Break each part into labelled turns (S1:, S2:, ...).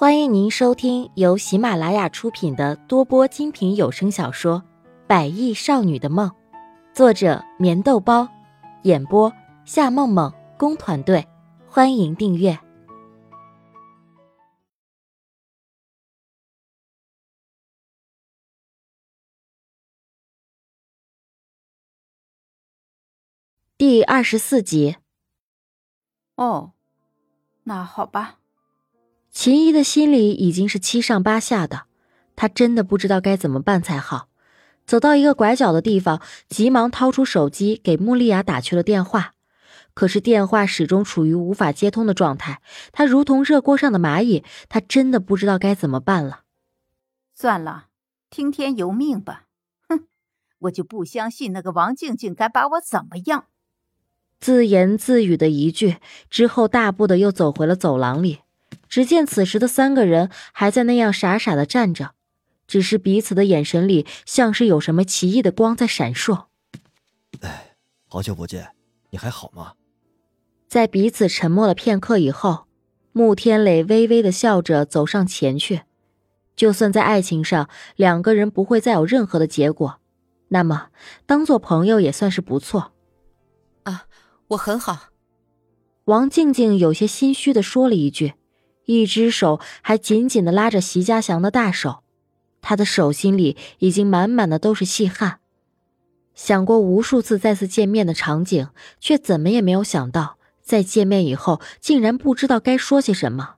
S1: 欢迎您收听由喜马拉雅出品的多播精品有声小说《百亿少女的梦》，作者：棉豆包，演播：夏梦梦工团队。欢迎订阅第二十四集。
S2: 哦，那好吧。
S1: 秦怡的心里已经是七上八下的，她真的不知道该怎么办才好。走到一个拐角的地方，急忙掏出手机给穆丽亚打去了电话，可是电话始终处于无法接通的状态。她如同热锅上的蚂蚁，她真的不知道该怎么办了。
S2: 算了，听天由命吧。哼，我就不相信那个王静静敢把我怎么样。
S1: 自言自语的一句之后，大步的又走回了走廊里。只见此时的三个人还在那样傻傻的站着，只是彼此的眼神里像是有什么奇异的光在闪烁。
S3: 哎，好久不见，你还好吗？
S1: 在彼此沉默了片刻以后，穆天磊微微的笑着走上前去。就算在爱情上两个人不会再有任何的结果，那么当做朋友也算是不错。
S4: 啊，我很好。
S1: 王静静有些心虚的说了一句。一只手还紧紧的拉着席家祥的大手，他的手心里已经满满的都是细汗。想过无数次再次见面的场景，却怎么也没有想到，在见面以后竟然不知道该说些什么。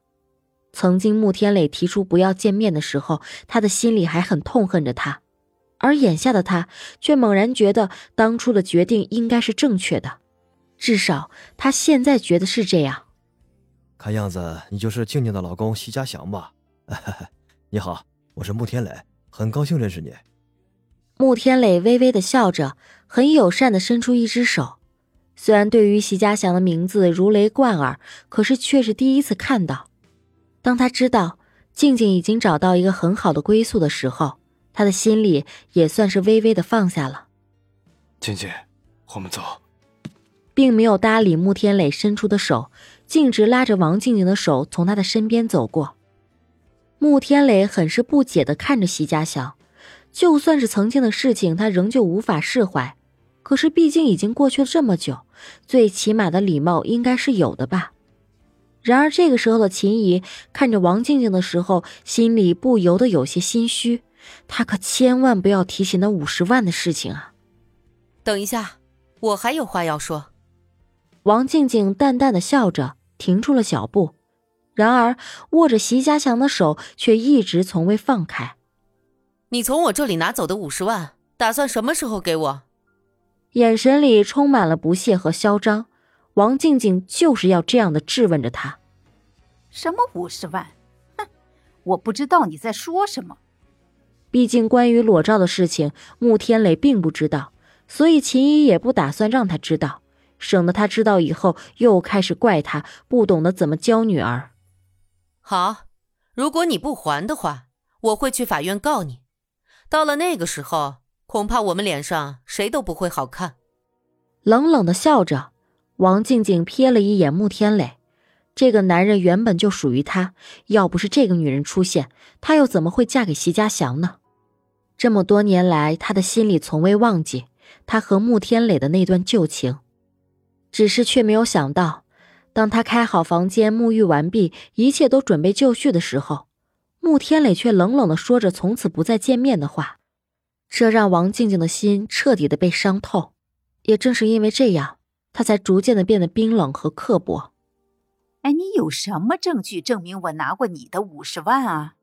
S1: 曾经穆天磊提出不要见面的时候，他的心里还很痛恨着他，而眼下的他却猛然觉得当初的决定应该是正确的，至少他现在觉得是这样。
S3: 看样子你就是静静的老公席家祥吧？你好，我是穆天磊，很高兴认识你。
S1: 穆天磊微微的笑着，很友善的伸出一只手。虽然对于席家祥的名字如雷贯耳，可是却是第一次看到。当他知道静静已经找到一个很好的归宿的时候，他的心里也算是微微的放下了。
S5: 静静，我们走。
S1: 并没有搭理穆天磊伸出的手。径直拉着王静静的手从他的身边走过，穆天磊很是不解的看着席家祥，就算是曾经的事情，他仍旧无法释怀。可是毕竟已经过去了这么久，最起码的礼貌应该是有的吧。然而这个时候的秦怡看着王静静的时候，心里不由得有些心虚。她可千万不要提起那五十万的事情啊！
S4: 等一下，我还有话要说。
S1: 王静静淡淡的笑着。停住了脚步，然而握着席家祥的手却一直从未放开。
S4: 你从我这里拿走的五十万，打算什么时候给我？
S1: 眼神里充满了不屑和嚣张。王静静就是要这样的质问着他：“
S2: 什么五十万？哼，我不知道你在说什么。
S1: 毕竟关于裸照的事情，穆天磊并不知道，所以秦怡也不打算让他知道。”省得他知道以后又开始怪他不懂得怎么教女儿。
S4: 好，如果你不还的话，我会去法院告你。到了那个时候，恐怕我们脸上谁都不会好看。
S1: 冷冷的笑着，王静静瞥了一眼穆天磊，这个男人原本就属于他，要不是这个女人出现，他又怎么会嫁给席家祥呢？这么多年来，他的心里从未忘记他和穆天磊的那段旧情。只是却没有想到，当他开好房间、沐浴完毕，一切都准备就绪的时候，穆天磊却冷冷的说着从此不再见面的话，这让王静静的心彻底的被伤透。也正是因为这样，他才逐渐的变得冰冷和刻薄。
S2: 哎，你有什么证据证明我拿过你的五十万啊？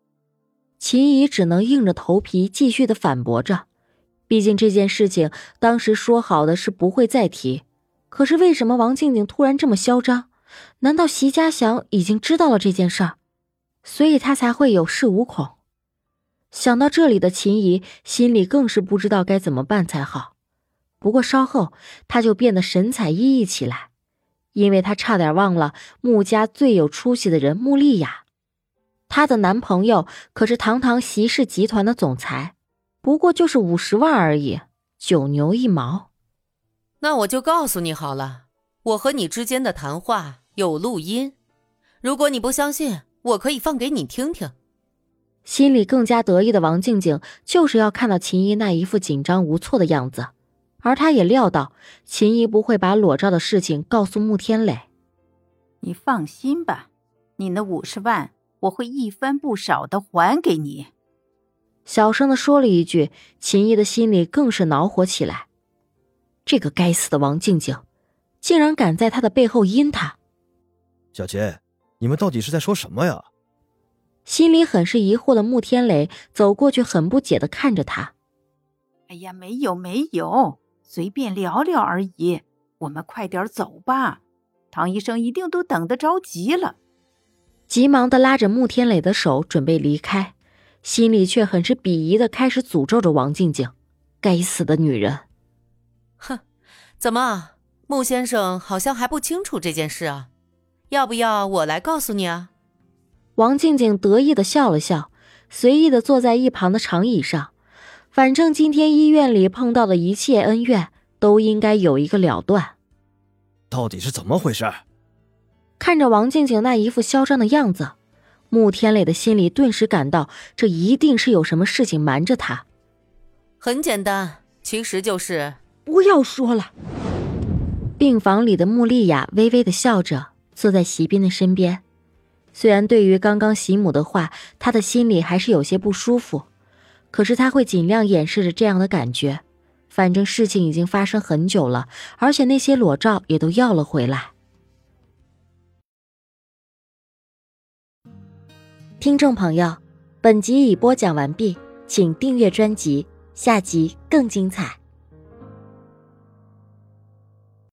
S1: 秦怡只能硬着头皮继续的反驳着，毕竟这件事情当时说好的是不会再提。可是为什么王静静突然这么嚣张？难道席家祥已经知道了这件事儿，所以他才会有恃无恐？想到这里的秦怡心里更是不知道该怎么办才好。不过稍后他就变得神采奕奕起来，因为他差点忘了穆家最有出息的人穆丽雅，她的男朋友可是堂堂席氏集团的总裁，不过就是五十万而已，九牛一毛。
S4: 那我就告诉你好了，我和你之间的谈话有录音。如果你不相信，我可以放给你听听。
S1: 心里更加得意的王静静，就是要看到秦姨那一副紧张无措的样子，而她也料到秦姨不会把裸照的事情告诉穆天磊。
S2: 你放心吧，你那五十万我会一分不少的还给你。
S1: 小声的说了一句，秦姨的心里更是恼火起来。这个该死的王静静，竟然敢在他的背后阴他！
S3: 小杰，你们到底是在说什么呀？
S1: 心里很是疑惑的穆天磊走过去，很不解的看着他。
S2: 哎呀，没有没有，随便聊聊而已。我们快点走吧，唐医生一定都等得着急了。
S1: 急忙的拉着穆天磊的手准备离开，心里却很是鄙夷的开始诅咒着王静静。该死的女人！
S4: 哼，怎么，穆先生好像还不清楚这件事啊？要不要我来告诉你啊？
S1: 王静静得意的笑了笑，随意的坐在一旁的长椅上。反正今天医院里碰到的一切恩怨，都应该有一个了断。
S3: 到底是怎么回事？
S1: 看着王静静那一副嚣张的样子，穆天磊的心里顿时感到，这一定是有什么事情瞒着他。
S4: 很简单，其实就是
S1: 不要说了。病房里的穆丽雅微微的笑着，坐在席斌的身边。虽然对于刚刚席母的话，他的心里还是有些不舒服，可是他会尽量掩饰着这样的感觉。反正事情已经发生很久了，而且那些裸照也都要了回来。听众朋友，本集已播讲完毕，请订阅专辑，下集更精彩。